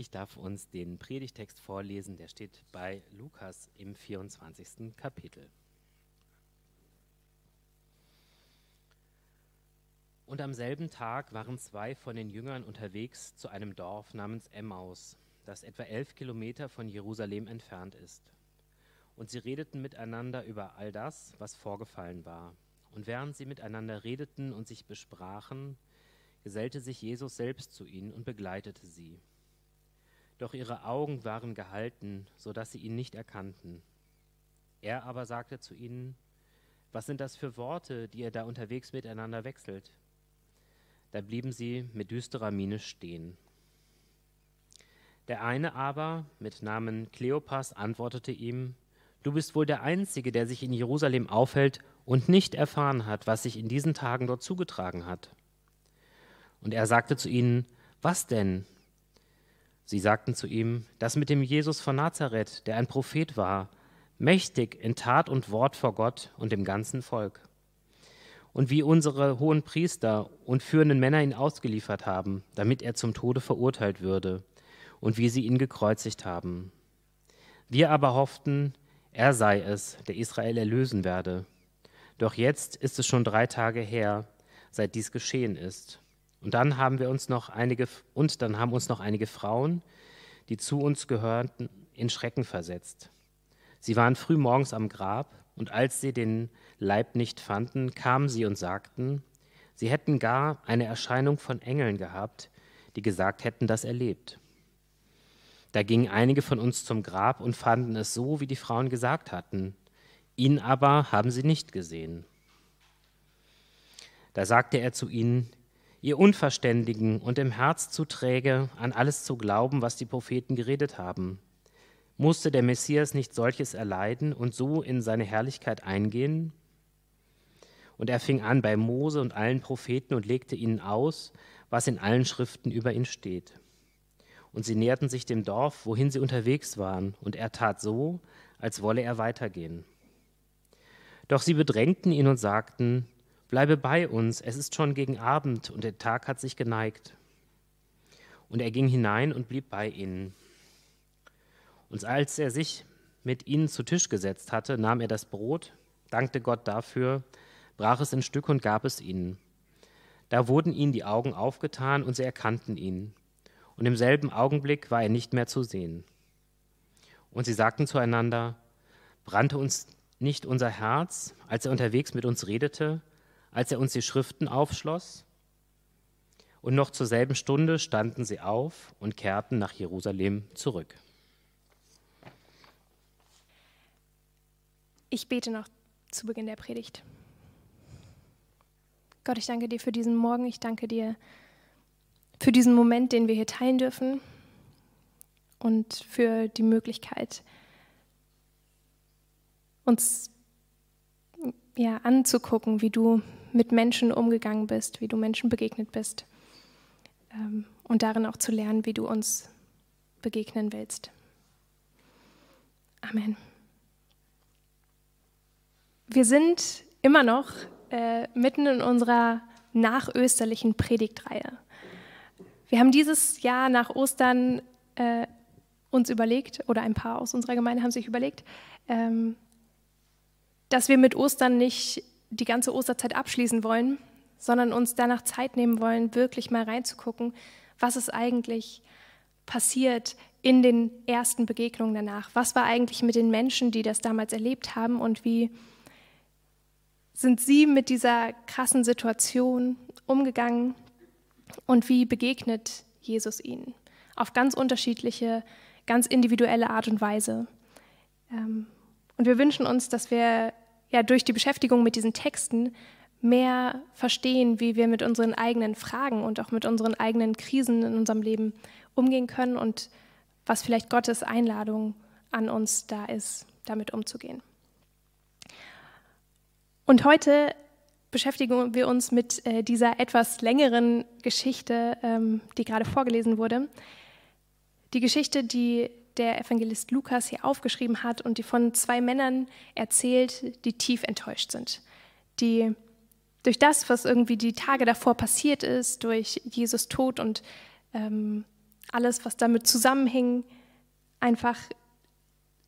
ich darf uns den Predigtext vorlesen, der steht bei Lukas im 24. Kapitel. Und am selben Tag waren zwei von den Jüngern unterwegs zu einem Dorf namens Emmaus, das etwa elf Kilometer von Jerusalem entfernt ist. Und sie redeten miteinander über all das, was vorgefallen war. Und während sie miteinander redeten und sich besprachen, gesellte sich Jesus selbst zu ihnen und begleitete sie. Doch ihre Augen waren gehalten, so dass sie ihn nicht erkannten. Er aber sagte zu ihnen, was sind das für Worte, die ihr da unterwegs miteinander wechselt? Da blieben sie mit düsterer Miene stehen. Der eine aber, mit Namen Kleopas, antwortete ihm, Du bist wohl der Einzige, der sich in Jerusalem aufhält und nicht erfahren hat, was sich in diesen Tagen dort zugetragen hat. Und er sagte zu ihnen, Was denn? Sie sagten zu ihm, das mit dem Jesus von Nazareth, der ein Prophet war, mächtig in Tat und Wort vor Gott und dem ganzen Volk. Und wie unsere hohen Priester und führenden Männer ihn ausgeliefert haben, damit er zum Tode verurteilt würde, und wie sie ihn gekreuzigt haben. Wir aber hofften, er sei es, der Israel erlösen werde. Doch jetzt ist es schon drei Tage her, seit dies geschehen ist. Und dann haben wir uns noch einige und dann haben uns noch einige Frauen, die zu uns gehörten, in Schrecken versetzt. Sie waren früh morgens am Grab und als sie den Leib nicht fanden, kamen sie und sagten, sie hätten gar eine Erscheinung von Engeln gehabt, die gesagt hätten, dass er lebt. Da gingen einige von uns zum Grab und fanden es so, wie die Frauen gesagt hatten. Ihn aber haben sie nicht gesehen. Da sagte er zu ihnen, ihr Unverständigen und im Herz zu träge, an alles zu glauben, was die Propheten geredet haben. Musste der Messias nicht solches erleiden und so in seine Herrlichkeit eingehen? Und er fing an bei Mose und allen Propheten und legte ihnen aus, was in allen Schriften über ihn steht. Und sie näherten sich dem Dorf, wohin sie unterwegs waren, und er tat so, als wolle er weitergehen. Doch sie bedrängten ihn und sagten, Bleibe bei uns, es ist schon gegen Abend und der Tag hat sich geneigt. Und er ging hinein und blieb bei ihnen. Und als er sich mit ihnen zu Tisch gesetzt hatte, nahm er das Brot, dankte Gott dafür, brach es in Stück und gab es ihnen. Da wurden ihnen die Augen aufgetan und sie erkannten ihn. Und im selben Augenblick war er nicht mehr zu sehen. Und sie sagten zueinander, brannte uns nicht unser Herz, als er unterwegs mit uns redete als er uns die Schriften aufschloss. Und noch zur selben Stunde standen sie auf und kehrten nach Jerusalem zurück. Ich bete noch zu Beginn der Predigt. Gott, ich danke dir für diesen Morgen. Ich danke dir für diesen Moment, den wir hier teilen dürfen und für die Möglichkeit, uns ja, anzugucken, wie du mit Menschen umgegangen bist, wie du Menschen begegnet bist ähm, und darin auch zu lernen, wie du uns begegnen willst. Amen. Wir sind immer noch äh, mitten in unserer nachösterlichen Predigtreihe. Wir haben dieses Jahr nach Ostern äh, uns überlegt, oder ein paar aus unserer Gemeinde haben sich überlegt, ähm, dass wir mit Ostern nicht die ganze Osterzeit abschließen wollen, sondern uns danach Zeit nehmen wollen, wirklich mal reinzugucken, was ist eigentlich passiert in den ersten Begegnungen danach. Was war eigentlich mit den Menschen, die das damals erlebt haben und wie sind sie mit dieser krassen Situation umgegangen und wie begegnet Jesus ihnen? Auf ganz unterschiedliche, ganz individuelle Art und Weise. Ähm, und wir wünschen uns, dass wir ja durch die Beschäftigung mit diesen Texten mehr verstehen, wie wir mit unseren eigenen Fragen und auch mit unseren eigenen Krisen in unserem Leben umgehen können und was vielleicht Gottes Einladung an uns da ist, damit umzugehen. Und heute beschäftigen wir uns mit äh, dieser etwas längeren Geschichte, ähm, die gerade vorgelesen wurde. Die Geschichte, die der Evangelist Lukas hier aufgeschrieben hat und die von zwei Männern erzählt, die tief enttäuscht sind, die durch das, was irgendwie die Tage davor passiert ist, durch Jesus Tod und ähm, alles, was damit zusammenhing, einfach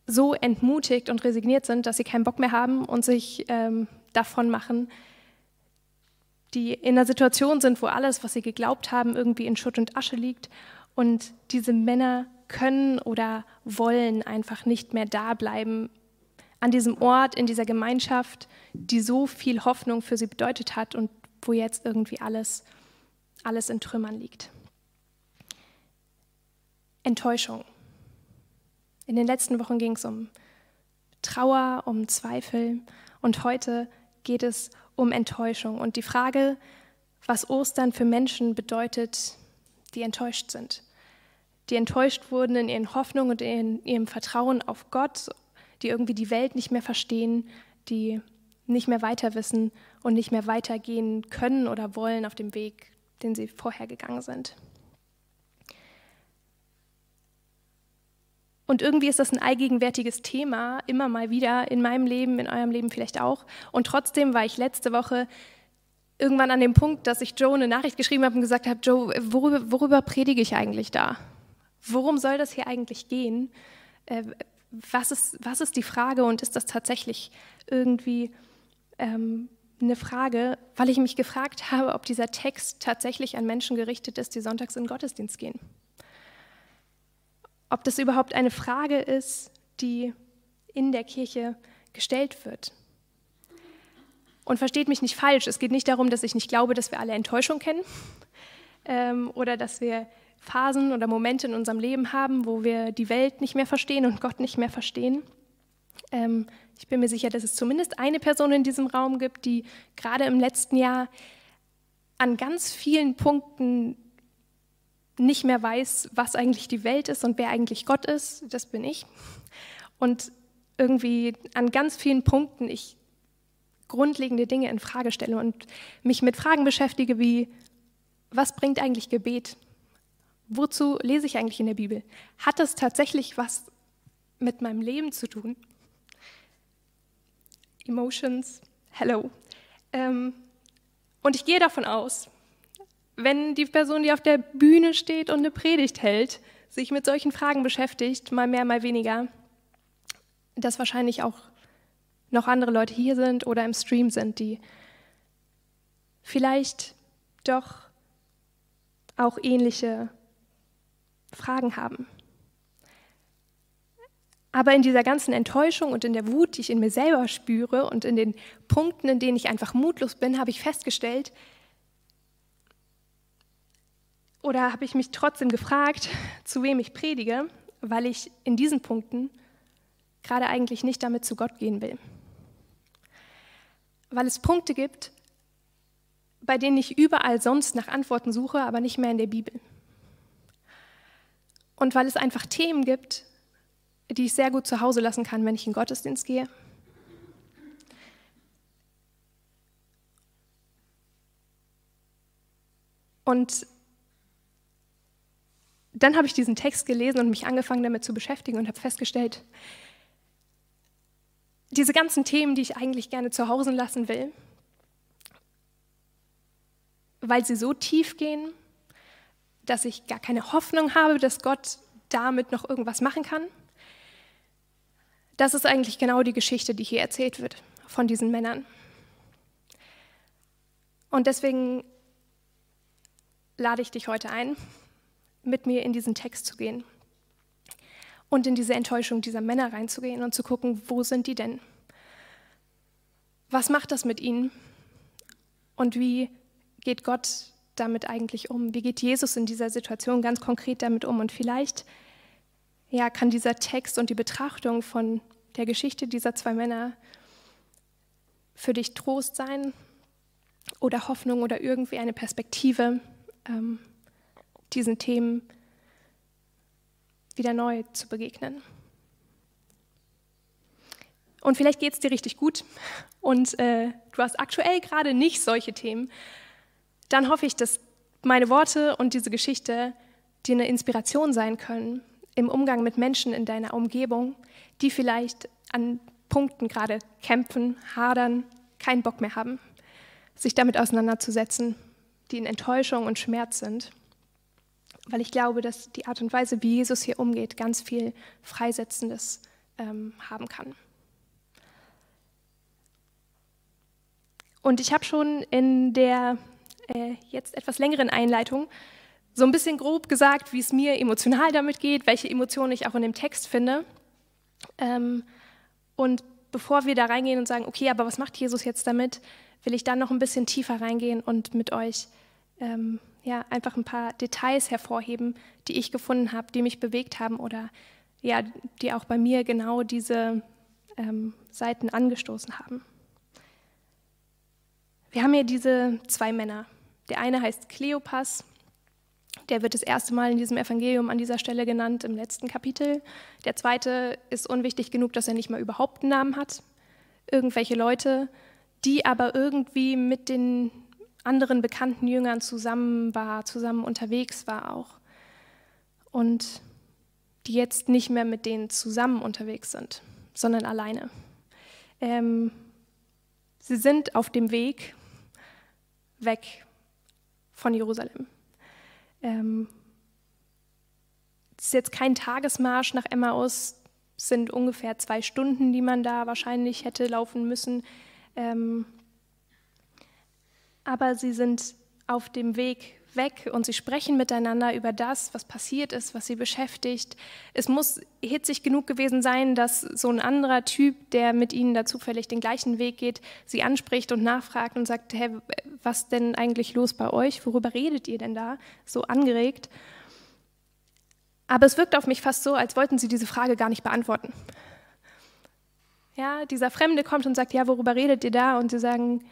so entmutigt und resigniert sind, dass sie keinen Bock mehr haben und sich ähm, davon machen, die in einer Situation sind, wo alles, was sie geglaubt haben, irgendwie in Schutt und Asche liegt. Und diese Männer können oder wollen einfach nicht mehr da bleiben an diesem Ort, in dieser Gemeinschaft, die so viel Hoffnung für sie bedeutet hat und wo jetzt irgendwie alles, alles in Trümmern liegt. Enttäuschung. In den letzten Wochen ging es um Trauer, um Zweifel und heute geht es um Enttäuschung und die Frage, was Ostern für Menschen bedeutet, die enttäuscht sind. Die enttäuscht wurden in ihren Hoffnungen und in ihrem Vertrauen auf Gott, die irgendwie die Welt nicht mehr verstehen, die nicht mehr weiter wissen und nicht mehr weitergehen können oder wollen auf dem Weg, den sie vorher gegangen sind. Und irgendwie ist das ein allgegenwärtiges Thema, immer mal wieder in meinem Leben, in eurem Leben vielleicht auch. Und trotzdem war ich letzte Woche irgendwann an dem Punkt, dass ich Joe eine Nachricht geschrieben habe und gesagt habe, Joe, worüber, worüber predige ich eigentlich da? Worum soll das hier eigentlich gehen? Äh, was, ist, was ist die Frage und ist das tatsächlich irgendwie ähm, eine Frage, weil ich mich gefragt habe, ob dieser Text tatsächlich an Menschen gerichtet ist, die sonntags in den Gottesdienst gehen? ob das überhaupt eine Frage ist, die in der Kirche gestellt wird. Und versteht mich nicht falsch, es geht nicht darum, dass ich nicht glaube, dass wir alle Enttäuschung kennen ähm, oder dass wir Phasen oder Momente in unserem Leben haben, wo wir die Welt nicht mehr verstehen und Gott nicht mehr verstehen. Ähm, ich bin mir sicher, dass es zumindest eine Person in diesem Raum gibt, die gerade im letzten Jahr an ganz vielen Punkten nicht mehr weiß, was eigentlich die Welt ist und wer eigentlich Gott ist, das bin ich. Und irgendwie an ganz vielen Punkten ich grundlegende Dinge in Frage stelle und mich mit Fragen beschäftige wie, was bringt eigentlich Gebet? Wozu lese ich eigentlich in der Bibel? Hat das tatsächlich was mit meinem Leben zu tun? Emotions, hello. Ähm, und ich gehe davon aus, wenn die Person, die auf der Bühne steht und eine Predigt hält, sich mit solchen Fragen beschäftigt, mal mehr, mal weniger, dass wahrscheinlich auch noch andere Leute hier sind oder im Stream sind, die vielleicht doch auch ähnliche Fragen haben. Aber in dieser ganzen Enttäuschung und in der Wut, die ich in mir selber spüre und in den Punkten, in denen ich einfach mutlos bin, habe ich festgestellt, oder habe ich mich trotzdem gefragt, zu wem ich predige, weil ich in diesen Punkten gerade eigentlich nicht damit zu Gott gehen will. Weil es Punkte gibt, bei denen ich überall sonst nach Antworten suche, aber nicht mehr in der Bibel. Und weil es einfach Themen gibt, die ich sehr gut zu Hause lassen kann, wenn ich in Gottesdienst gehe. Und dann habe ich diesen Text gelesen und mich angefangen damit zu beschäftigen und habe festgestellt, diese ganzen Themen, die ich eigentlich gerne zu Hause lassen will, weil sie so tief gehen, dass ich gar keine Hoffnung habe, dass Gott damit noch irgendwas machen kann. Das ist eigentlich genau die Geschichte, die hier erzählt wird von diesen Männern. Und deswegen lade ich dich heute ein, mit mir in diesen Text zu gehen und in diese Enttäuschung dieser Männer reinzugehen und zu gucken, wo sind die denn? Was macht das mit ihnen? Und wie geht Gott damit eigentlich um? Wie geht Jesus in dieser Situation ganz konkret damit um? Und vielleicht ja, kann dieser Text und die Betrachtung von der Geschichte dieser zwei Männer für dich Trost sein oder Hoffnung oder irgendwie eine Perspektive. Ähm, diesen Themen wieder neu zu begegnen. Und vielleicht geht es dir richtig gut und äh, du hast aktuell gerade nicht solche Themen. Dann hoffe ich, dass meine Worte und diese Geschichte dir eine Inspiration sein können im Umgang mit Menschen in deiner Umgebung, die vielleicht an Punkten gerade kämpfen, hadern, keinen Bock mehr haben, sich damit auseinanderzusetzen, die in Enttäuschung und Schmerz sind weil ich glaube, dass die Art und Weise, wie Jesus hier umgeht, ganz viel Freisetzendes ähm, haben kann. Und ich habe schon in der äh, jetzt etwas längeren Einleitung so ein bisschen grob gesagt, wie es mir emotional damit geht, welche Emotionen ich auch in dem Text finde. Ähm, und bevor wir da reingehen und sagen, okay, aber was macht Jesus jetzt damit, will ich dann noch ein bisschen tiefer reingehen und mit euch ähm, ja, einfach ein paar Details hervorheben, die ich gefunden habe, die mich bewegt haben oder ja, die auch bei mir genau diese ähm, Seiten angestoßen haben. Wir haben hier diese zwei Männer. Der eine heißt Kleopas, der wird das erste Mal in diesem Evangelium an dieser Stelle genannt im letzten Kapitel. Der zweite ist unwichtig genug, dass er nicht mal überhaupt einen Namen hat. Irgendwelche Leute, die aber irgendwie mit den anderen bekannten Jüngern zusammen war, zusammen unterwegs war auch. Und die jetzt nicht mehr mit denen zusammen unterwegs sind, sondern alleine. Ähm, sie sind auf dem Weg weg von Jerusalem. Ähm, es ist jetzt kein Tagesmarsch nach Emmaus, es sind ungefähr zwei Stunden, die man da wahrscheinlich hätte laufen müssen. Ähm, aber sie sind auf dem Weg weg und sie sprechen miteinander über das, was passiert ist, was sie beschäftigt. Es muss hitzig genug gewesen sein, dass so ein anderer Typ, der mit ihnen da zufällig den gleichen Weg geht, sie anspricht und nachfragt und sagt, hey, was denn eigentlich los bei euch? Worüber redet ihr denn da? So angeregt. Aber es wirkt auf mich fast so, als wollten sie diese Frage gar nicht beantworten. Ja, dieser Fremde kommt und sagt, ja, worüber redet ihr da? Und sie sagen,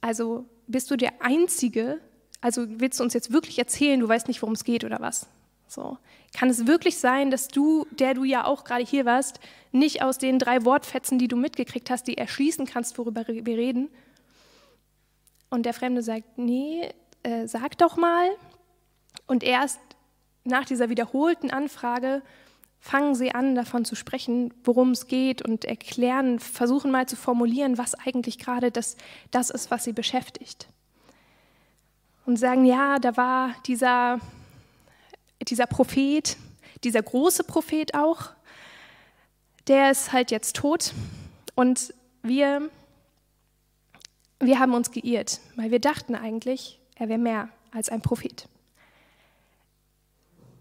also bist du der Einzige, also willst du uns jetzt wirklich erzählen, du weißt nicht, worum es geht oder was? So. Kann es wirklich sein, dass du, der du ja auch gerade hier warst, nicht aus den drei Wortfetzen, die du mitgekriegt hast, die erschließen kannst, worüber wir reden? Und der Fremde sagt, nee, äh, sag doch mal. Und erst nach dieser wiederholten Anfrage fangen sie an, davon zu sprechen, worum es geht und erklären, versuchen mal zu formulieren, was eigentlich gerade das, das ist, was sie beschäftigt. Und sagen, ja, da war dieser, dieser Prophet, dieser große Prophet auch, der ist halt jetzt tot und wir, wir haben uns geirrt, weil wir dachten eigentlich, er wäre mehr als ein Prophet.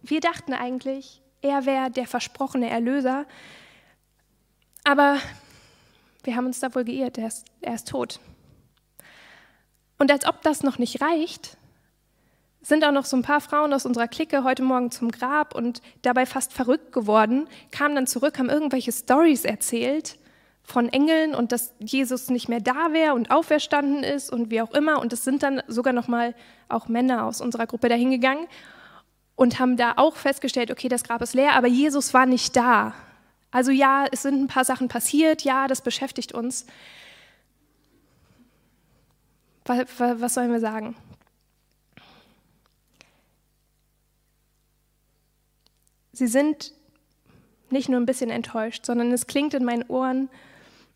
Wir dachten eigentlich, er wäre der versprochene Erlöser. Aber wir haben uns da wohl geirrt, er ist, er ist tot. Und als ob das noch nicht reicht, sind auch noch so ein paar Frauen aus unserer Clique heute Morgen zum Grab und dabei fast verrückt geworden, kamen dann zurück, haben irgendwelche Stories erzählt von Engeln und dass Jesus nicht mehr da wäre und auferstanden ist und wie auch immer. Und es sind dann sogar noch mal auch Männer aus unserer Gruppe dahingegangen und haben da auch festgestellt, okay, das Grab ist leer, aber Jesus war nicht da. Also ja, es sind ein paar Sachen passiert, ja, das beschäftigt uns. Was sollen wir sagen? Sie sind nicht nur ein bisschen enttäuscht, sondern es klingt in meinen Ohren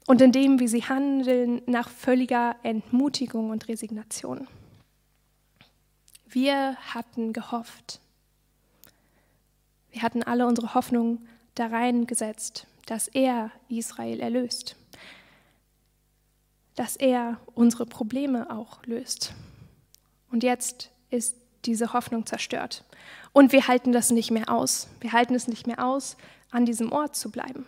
und in dem, wie sie handeln, nach völliger Entmutigung und Resignation. Wir hatten gehofft, wir hatten alle unsere Hoffnung da reingesetzt, dass er Israel erlöst, dass er unsere Probleme auch löst. Und jetzt ist diese Hoffnung zerstört. Und wir halten das nicht mehr aus. Wir halten es nicht mehr aus, an diesem Ort zu bleiben.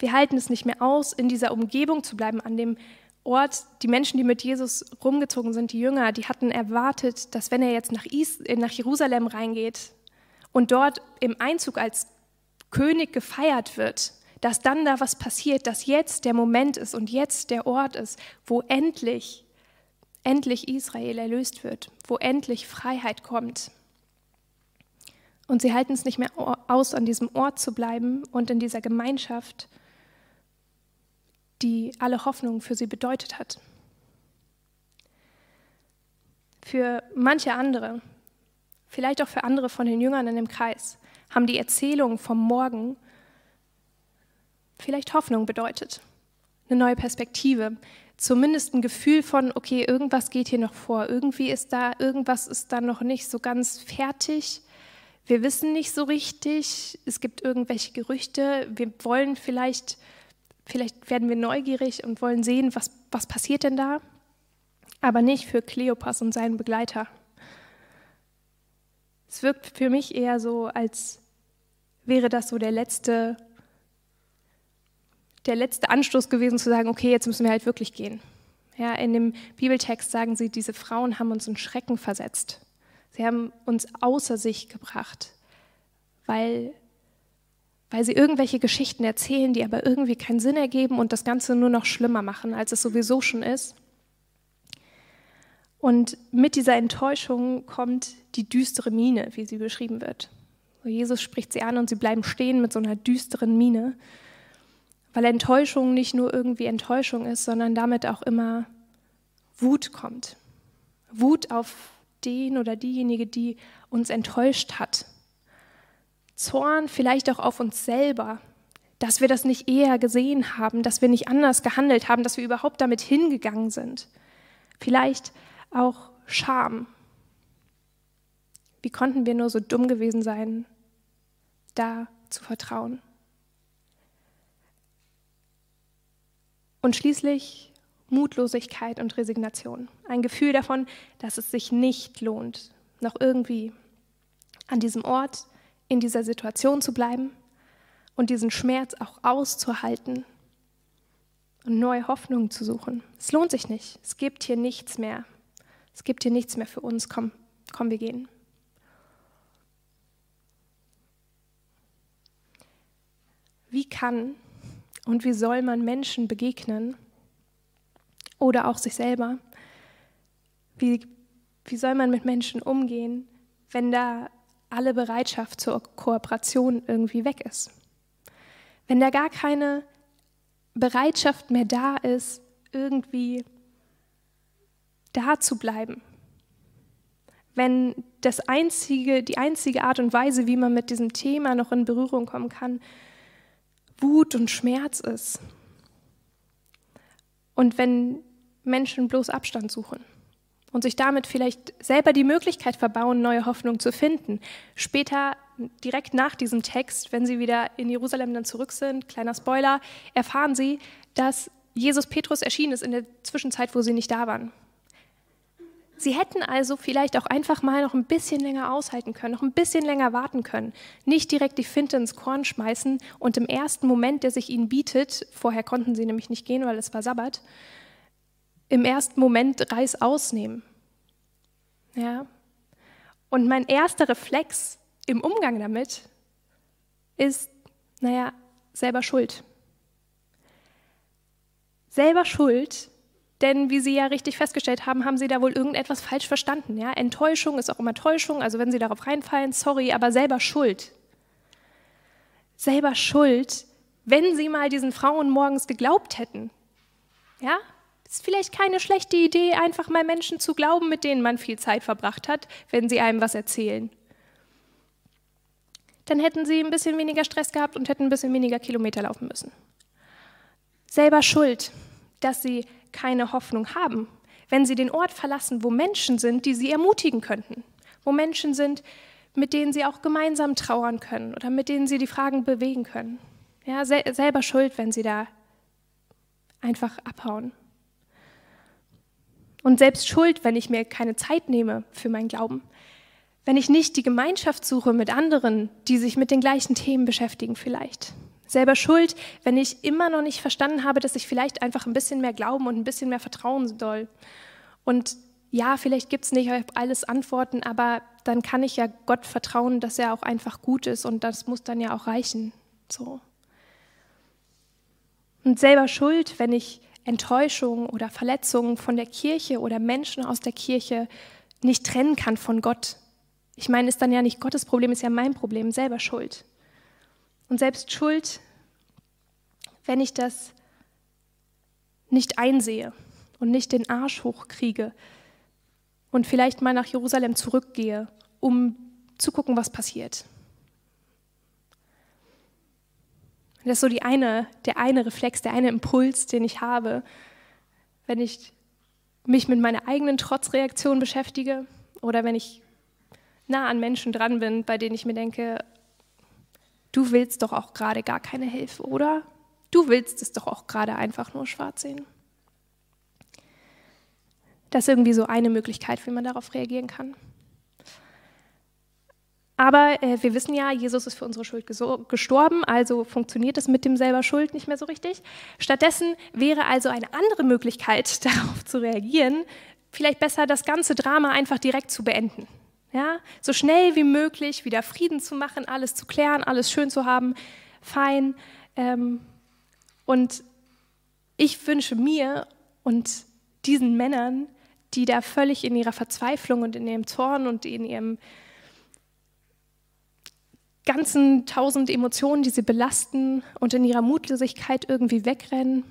Wir halten es nicht mehr aus, in dieser Umgebung zu bleiben, an dem Ort, die Menschen, die mit Jesus rumgezogen sind, die Jünger, die hatten erwartet, dass wenn er jetzt nach, Is äh, nach Jerusalem reingeht und dort im Einzug als König gefeiert wird, dass dann da was passiert, dass jetzt der Moment ist und jetzt der Ort ist, wo endlich, endlich Israel erlöst wird, wo endlich Freiheit kommt. Und sie halten es nicht mehr aus, an diesem Ort zu bleiben und in dieser Gemeinschaft die alle Hoffnung für sie bedeutet hat. Für manche andere, vielleicht auch für andere von den Jüngern in dem Kreis, haben die Erzählungen vom Morgen vielleicht Hoffnung bedeutet, eine neue Perspektive, zumindest ein Gefühl von, okay, irgendwas geht hier noch vor, irgendwie ist da, irgendwas ist da noch nicht so ganz fertig. Wir wissen nicht so richtig, es gibt irgendwelche Gerüchte, wir wollen vielleicht, vielleicht werden wir neugierig und wollen sehen, was, was passiert denn da, aber nicht für Kleopas und seinen Begleiter. Es wirkt für mich eher so, als wäre das so der letzte der letzte Anstoß gewesen zu sagen, okay, jetzt müssen wir halt wirklich gehen. Ja, in dem Bibeltext sagen sie, diese Frauen haben uns in Schrecken versetzt. Sie haben uns außer sich gebracht, weil, weil sie irgendwelche Geschichten erzählen, die aber irgendwie keinen Sinn ergeben und das Ganze nur noch schlimmer machen, als es sowieso schon ist. Und mit dieser Enttäuschung kommt die düstere Miene, wie sie beschrieben wird. Jesus spricht sie an und sie bleiben stehen mit so einer düsteren Miene weil Enttäuschung nicht nur irgendwie Enttäuschung ist, sondern damit auch immer Wut kommt. Wut auf den oder diejenige, die uns enttäuscht hat. Zorn vielleicht auch auf uns selber, dass wir das nicht eher gesehen haben, dass wir nicht anders gehandelt haben, dass wir überhaupt damit hingegangen sind. Vielleicht auch Scham. Wie konnten wir nur so dumm gewesen sein, da zu vertrauen? Und schließlich Mutlosigkeit und Resignation. Ein Gefühl davon, dass es sich nicht lohnt, noch irgendwie an diesem Ort, in dieser Situation zu bleiben und diesen Schmerz auch auszuhalten und neue Hoffnungen zu suchen. Es lohnt sich nicht. Es gibt hier nichts mehr. Es gibt hier nichts mehr für uns. Komm, komm, wir gehen. Wie kann und wie soll man Menschen begegnen oder auch sich selber? Wie, wie soll man mit Menschen umgehen, wenn da alle Bereitschaft zur Kooperation irgendwie weg ist? Wenn da gar keine Bereitschaft mehr da ist, irgendwie da zu bleiben. Wenn das einzige, die einzige Art und Weise, wie man mit diesem Thema noch in Berührung kommen kann, Wut und Schmerz ist. Und wenn Menschen bloß Abstand suchen und sich damit vielleicht selber die Möglichkeit verbauen, neue Hoffnung zu finden. Später, direkt nach diesem Text, wenn sie wieder in Jerusalem dann zurück sind, kleiner Spoiler, erfahren sie, dass Jesus Petrus erschienen ist in der Zwischenzeit, wo sie nicht da waren. Sie hätten also vielleicht auch einfach mal noch ein bisschen länger aushalten können, noch ein bisschen länger warten können. Nicht direkt die Finte ins Korn schmeißen und im ersten Moment, der sich ihnen bietet, vorher konnten sie nämlich nicht gehen, weil es war Sabbat, im ersten Moment Reis ausnehmen. Ja? Und mein erster Reflex im Umgang damit ist, naja, selber schuld. Selber schuld, denn wie Sie ja richtig festgestellt haben, haben Sie da wohl irgendetwas falsch verstanden. Ja? Enttäuschung ist auch immer Täuschung, also wenn Sie darauf reinfallen, sorry, aber selber schuld. Selber schuld, wenn Sie mal diesen Frauen morgens geglaubt hätten. Ja? Ist vielleicht keine schlechte Idee, einfach mal Menschen zu glauben, mit denen man viel Zeit verbracht hat, wenn sie einem was erzählen. Dann hätten sie ein bisschen weniger Stress gehabt und hätten ein bisschen weniger Kilometer laufen müssen. Selber schuld, dass sie keine Hoffnung haben, wenn sie den Ort verlassen, wo Menschen sind, die sie ermutigen könnten, wo Menschen sind, mit denen sie auch gemeinsam trauern können oder mit denen sie die Fragen bewegen können. Ja, sel selber schuld, wenn sie da einfach abhauen. Und selbst schuld, wenn ich mir keine Zeit nehme für meinen Glauben. Wenn ich nicht die Gemeinschaft suche mit anderen, die sich mit den gleichen Themen beschäftigen vielleicht selber schuld, wenn ich immer noch nicht verstanden habe, dass ich vielleicht einfach ein bisschen mehr glauben und ein bisschen mehr vertrauen soll. Und ja, vielleicht gibt es nicht alles Antworten, aber dann kann ich ja Gott vertrauen, dass er auch einfach gut ist und das muss dann ja auch reichen. So. Und selber schuld, wenn ich Enttäuschung oder Verletzungen von der Kirche oder Menschen aus der Kirche nicht trennen kann von Gott. Ich meine, ist dann ja nicht Gottes Problem, ist ja mein Problem, selber schuld und selbst Schuld, wenn ich das nicht einsehe und nicht den Arsch hochkriege und vielleicht mal nach Jerusalem zurückgehe, um zu gucken, was passiert. Das ist so die eine, der eine Reflex, der eine Impuls, den ich habe, wenn ich mich mit meiner eigenen Trotzreaktion beschäftige oder wenn ich nah an Menschen dran bin, bei denen ich mir denke, du willst doch auch gerade gar keine Hilfe, oder? Du willst es doch auch gerade einfach nur schwarz sehen. Das ist irgendwie so eine Möglichkeit, wie man darauf reagieren kann. Aber äh, wir wissen ja, Jesus ist für unsere Schuld gestorben, also funktioniert es mit dem selber Schuld nicht mehr so richtig. Stattdessen wäre also eine andere Möglichkeit, darauf zu reagieren, vielleicht besser das ganze Drama einfach direkt zu beenden. Ja? So schnell wie möglich wieder Frieden zu machen, alles zu klären, alles schön zu haben, fein. Ähm, und ich wünsche mir und diesen Männern, die da völlig in ihrer Verzweiflung und in ihrem Zorn und in ihrem ganzen tausend Emotionen, die sie belasten und in ihrer Mutlosigkeit irgendwie wegrennen,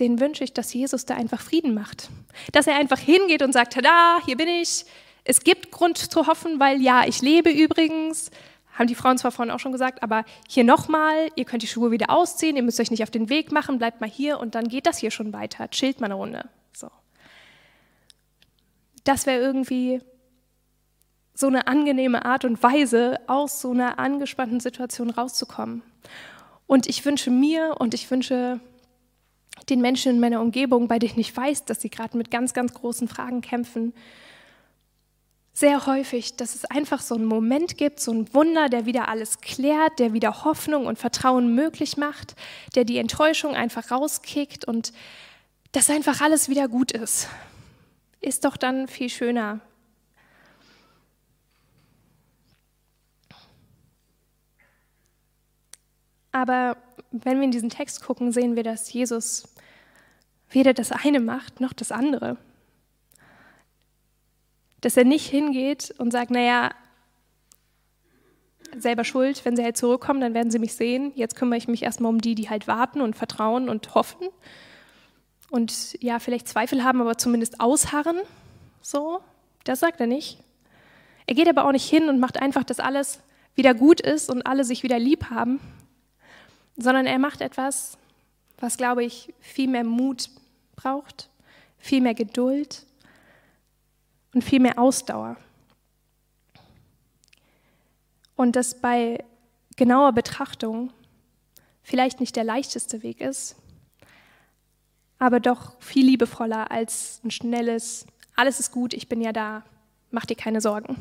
denen wünsche ich, dass Jesus da einfach Frieden macht. Dass er einfach hingeht und sagt, tada, hier bin ich. Es gibt Grund zu hoffen, weil ja, ich lebe übrigens. Haben die Frauen zwar vorhin auch schon gesagt, aber hier nochmal, ihr könnt die Schuhe wieder ausziehen, ihr müsst euch nicht auf den Weg machen, bleibt mal hier und dann geht das hier schon weiter. Chillt mal eine Runde. So. Das wäre irgendwie so eine angenehme Art und Weise, aus so einer angespannten Situation rauszukommen. Und ich wünsche mir und ich wünsche den Menschen in meiner Umgebung, bei denen ich weiß, dass sie gerade mit ganz, ganz großen Fragen kämpfen, sehr häufig, dass es einfach so einen Moment gibt, so ein Wunder, der wieder alles klärt, der wieder Hoffnung und Vertrauen möglich macht, der die Enttäuschung einfach rauskickt und dass einfach alles wieder gut ist. Ist doch dann viel schöner, Aber wenn wir in diesen Text gucken, sehen wir, dass Jesus weder das eine macht noch das andere. Dass er nicht hingeht und sagt, naja, selber schuld, wenn sie halt zurückkommen, dann werden sie mich sehen. Jetzt kümmere ich mich erstmal um die, die halt warten und vertrauen und hoffen. Und ja, vielleicht Zweifel haben, aber zumindest ausharren. So, das sagt er nicht. Er geht aber auch nicht hin und macht einfach, dass alles wieder gut ist und alle sich wieder lieb haben, sondern er macht etwas, was, glaube ich, viel mehr Mut braucht, viel mehr Geduld und viel mehr Ausdauer. Und das bei genauer Betrachtung vielleicht nicht der leichteste Weg ist, aber doch viel liebevoller als ein schnelles, alles ist gut, ich bin ja da, mach dir keine Sorgen.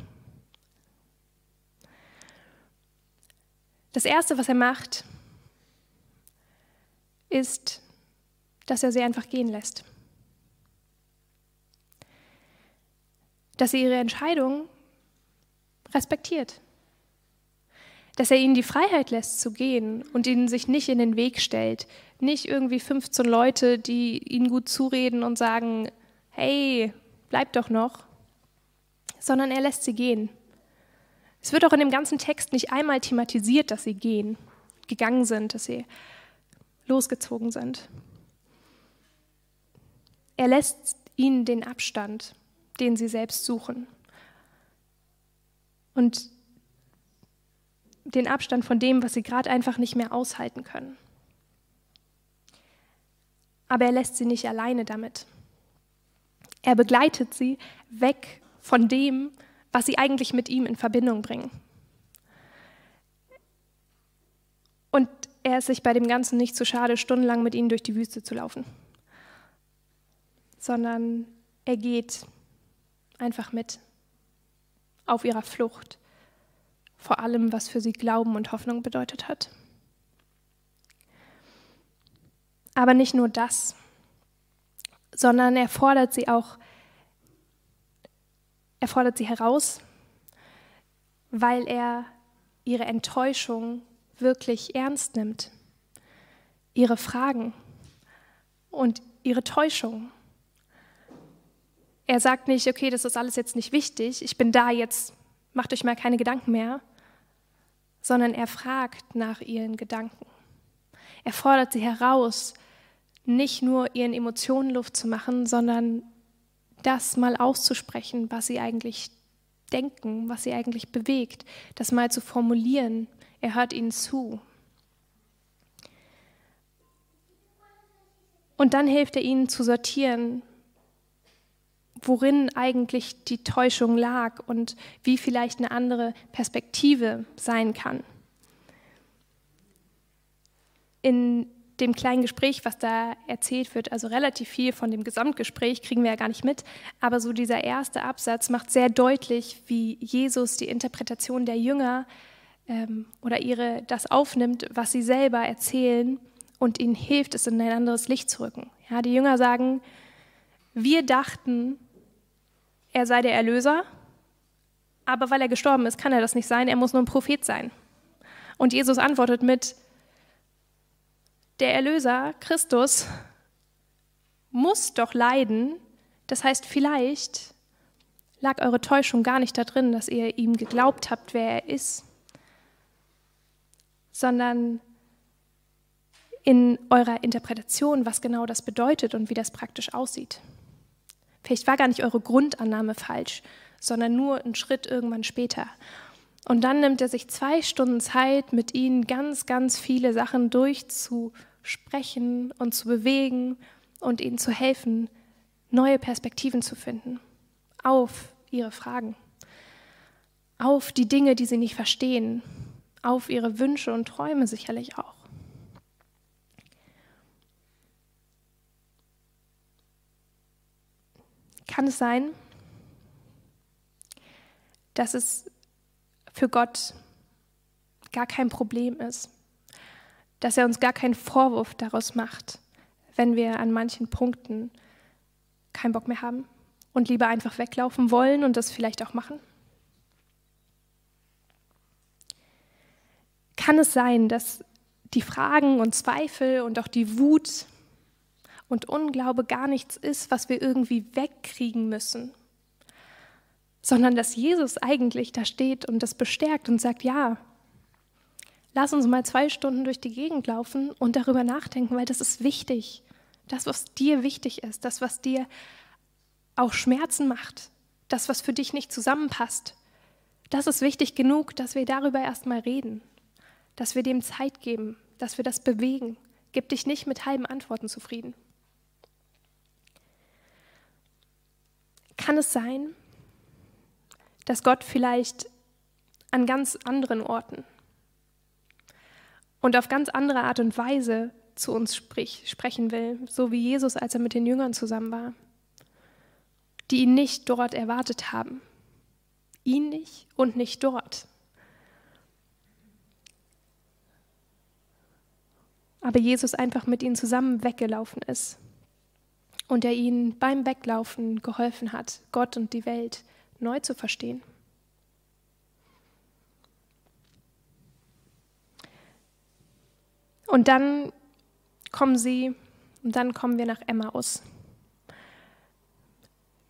Das Erste, was er macht, ist, dass er sie einfach gehen lässt. Dass er ihre Entscheidung respektiert. Dass er ihnen die Freiheit lässt zu gehen und ihnen sich nicht in den Weg stellt. Nicht irgendwie 15 Leute, die ihnen gut zureden und sagen, hey, bleib doch noch, sondern er lässt sie gehen. Es wird auch in dem ganzen Text nicht einmal thematisiert, dass sie gehen, gegangen sind, dass sie losgezogen sind. Er lässt ihnen den Abstand, den sie selbst suchen. Und den Abstand von dem, was sie gerade einfach nicht mehr aushalten können. Aber er lässt sie nicht alleine damit. Er begleitet sie weg von dem, was sie eigentlich mit ihm in Verbindung bringen. Und er ist sich bei dem Ganzen nicht zu schade, stundenlang mit ihnen durch die Wüste zu laufen, sondern er geht einfach mit auf ihrer Flucht vor allem, was für sie Glauben und Hoffnung bedeutet hat. Aber nicht nur das, sondern er fordert sie auch, er fordert sie heraus, weil er ihre Enttäuschung wirklich ernst nimmt. Ihre Fragen und ihre Täuschung. Er sagt nicht, okay, das ist alles jetzt nicht wichtig, ich bin da jetzt, macht euch mal keine Gedanken mehr, sondern er fragt nach ihren Gedanken. Er fordert sie heraus, nicht nur ihren Emotionen Luft zu machen, sondern das mal auszusprechen, was sie eigentlich denken, was sie eigentlich bewegt, das mal zu formulieren, er hört ihnen zu. Und dann hilft er ihnen zu sortieren, worin eigentlich die Täuschung lag und wie vielleicht eine andere Perspektive sein kann. In dem kleinen Gespräch, was da erzählt wird, also relativ viel von dem Gesamtgespräch kriegen wir ja gar nicht mit, aber so dieser erste Absatz macht sehr deutlich, wie Jesus die Interpretation der Jünger ähm, oder ihre das aufnimmt, was sie selber erzählen und ihnen hilft, es in ein anderes Licht zu rücken. Ja, die Jünger sagen, wir dachten, er sei der Erlöser, aber weil er gestorben ist, kann er das nicht sein, er muss nur ein Prophet sein. Und Jesus antwortet mit, der Erlöser, Christus, muss doch leiden. Das heißt, vielleicht lag eure Täuschung gar nicht darin, dass ihr ihm geglaubt habt, wer er ist, sondern in eurer Interpretation, was genau das bedeutet und wie das praktisch aussieht. Vielleicht war gar nicht eure Grundannahme falsch, sondern nur ein Schritt irgendwann später. Und dann nimmt er sich zwei Stunden Zeit, mit ihnen ganz, ganz viele Sachen durchzusprechen und zu bewegen und ihnen zu helfen, neue Perspektiven zu finden auf ihre Fragen, auf die Dinge, die sie nicht verstehen, auf ihre Wünsche und Träume sicherlich auch. Kann es sein, dass es für Gott gar kein Problem ist, dass er uns gar keinen Vorwurf daraus macht, wenn wir an manchen Punkten keinen Bock mehr haben und lieber einfach weglaufen wollen und das vielleicht auch machen? Kann es sein, dass die Fragen und Zweifel und auch die Wut und Unglaube gar nichts ist, was wir irgendwie wegkriegen müssen, sondern dass Jesus eigentlich da steht und das bestärkt und sagt, ja, lass uns mal zwei Stunden durch die Gegend laufen und darüber nachdenken, weil das ist wichtig. Das, was dir wichtig ist, das, was dir auch Schmerzen macht, das, was für dich nicht zusammenpasst, das ist wichtig genug, dass wir darüber erstmal reden, dass wir dem Zeit geben, dass wir das bewegen. Gib dich nicht mit halben Antworten zufrieden. Kann es sein, dass Gott vielleicht an ganz anderen Orten und auf ganz andere Art und Weise zu uns sprich, sprechen will, so wie Jesus, als er mit den Jüngern zusammen war, die ihn nicht dort erwartet haben. Ihn nicht und nicht dort. Aber Jesus einfach mit ihnen zusammen weggelaufen ist und der ihnen beim Weglaufen geholfen hat, Gott und die Welt neu zu verstehen. Und dann kommen sie, und dann kommen wir nach Emmaus.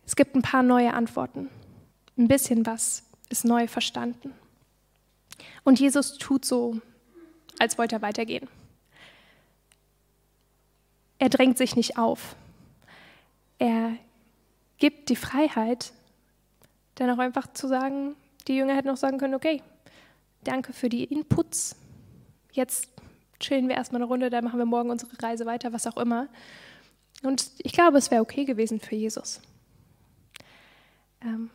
Es gibt ein paar neue Antworten. Ein bisschen was ist neu verstanden. Und Jesus tut so, als wollte er weitergehen. Er drängt sich nicht auf. Er gibt die Freiheit, dann auch einfach zu sagen, die Jünger hätten auch sagen können, okay, danke für die Inputs. Jetzt chillen wir erstmal eine Runde, dann machen wir morgen unsere Reise weiter, was auch immer. Und ich glaube, es wäre okay gewesen für Jesus. Ähm,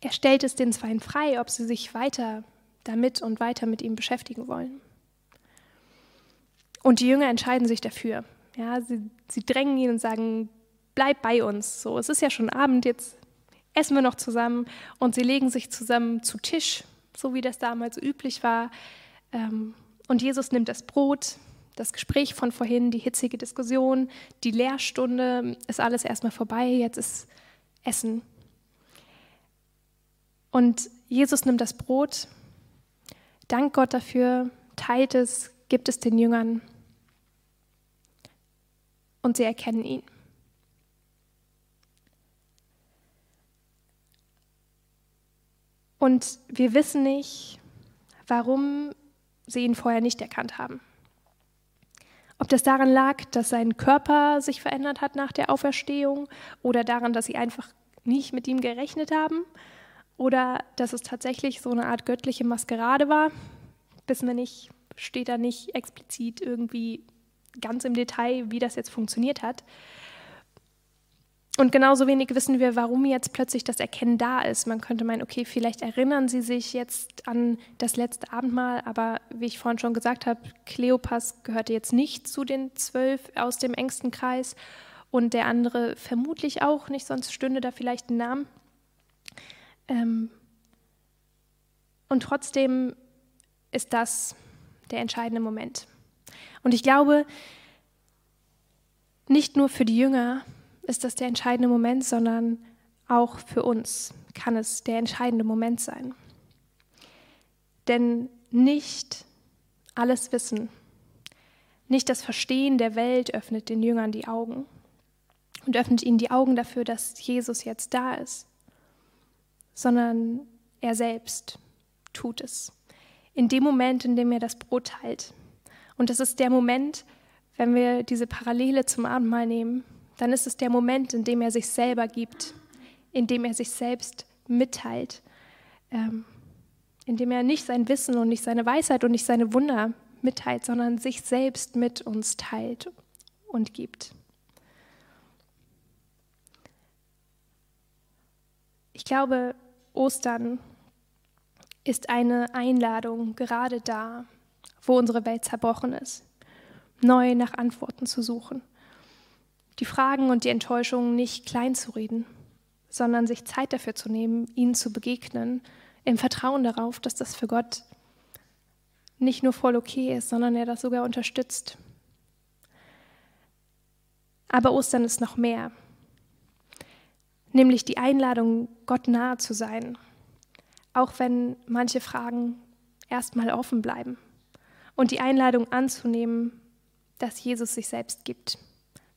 er stellt es den Zweien frei, ob sie sich weiter damit und weiter mit ihm beschäftigen wollen. Und die Jünger entscheiden sich dafür. Ja, sie, sie drängen ihn und sagen, bleib bei uns. So, es ist ja schon Abend, jetzt essen wir noch zusammen und sie legen sich zusammen zu Tisch, so wie das damals üblich war. Ähm, und Jesus nimmt das Brot, das Gespräch von vorhin, die hitzige Diskussion, die Lehrstunde, ist alles erstmal vorbei, jetzt ist Essen. Und Jesus nimmt das Brot, dankt Gott dafür, teilt es, gibt es den Jüngern und sie erkennen ihn. Und wir wissen nicht, warum sie ihn vorher nicht erkannt haben. Ob das daran lag, dass sein Körper sich verändert hat nach der Auferstehung oder daran, dass sie einfach nicht mit ihm gerechnet haben oder dass es tatsächlich so eine Art göttliche Maskerade war, wissen wir nicht, steht da nicht explizit irgendwie ganz im Detail, wie das jetzt funktioniert hat. Und genauso wenig wissen wir, warum jetzt plötzlich das Erkennen da ist. Man könnte meinen, okay, vielleicht erinnern sie sich jetzt an das letzte Abendmahl, aber wie ich vorhin schon gesagt habe, Kleopas gehörte jetzt nicht zu den zwölf aus dem engsten Kreis und der andere vermutlich auch nicht, sonst stünde da vielleicht ein Name. Ähm und trotzdem ist das der entscheidende Moment. Und ich glaube, nicht nur für die Jünger ist das der entscheidende Moment, sondern auch für uns kann es der entscheidende Moment sein. Denn nicht alles Wissen, nicht das Verstehen der Welt öffnet den Jüngern die Augen, und öffnet ihnen die Augen dafür, dass Jesus jetzt da ist, sondern er selbst tut es. In dem Moment, in dem er das Brot teilt. Und das ist der Moment, wenn wir diese Parallele zum Abendmahl nehmen, dann ist es der Moment, in dem er sich selber gibt, in dem er sich selbst mitteilt, ähm, in dem er nicht sein Wissen und nicht seine Weisheit und nicht seine Wunder mitteilt, sondern sich selbst mit uns teilt und gibt. Ich glaube, Ostern ist eine Einladung gerade da, wo unsere Welt zerbrochen ist, neu nach Antworten zu suchen. Die Fragen und die Enttäuschungen nicht klein zu reden, sondern sich Zeit dafür zu nehmen, ihnen zu begegnen, im Vertrauen darauf, dass das für Gott nicht nur voll okay ist, sondern er das sogar unterstützt. Aber Ostern ist noch mehr nämlich die Einladung, Gott nahe zu sein, auch wenn manche Fragen erstmal offen bleiben und die Einladung anzunehmen, dass Jesus sich selbst gibt,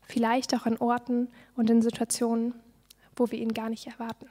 vielleicht auch an Orten und in Situationen, wo wir ihn gar nicht erwarten.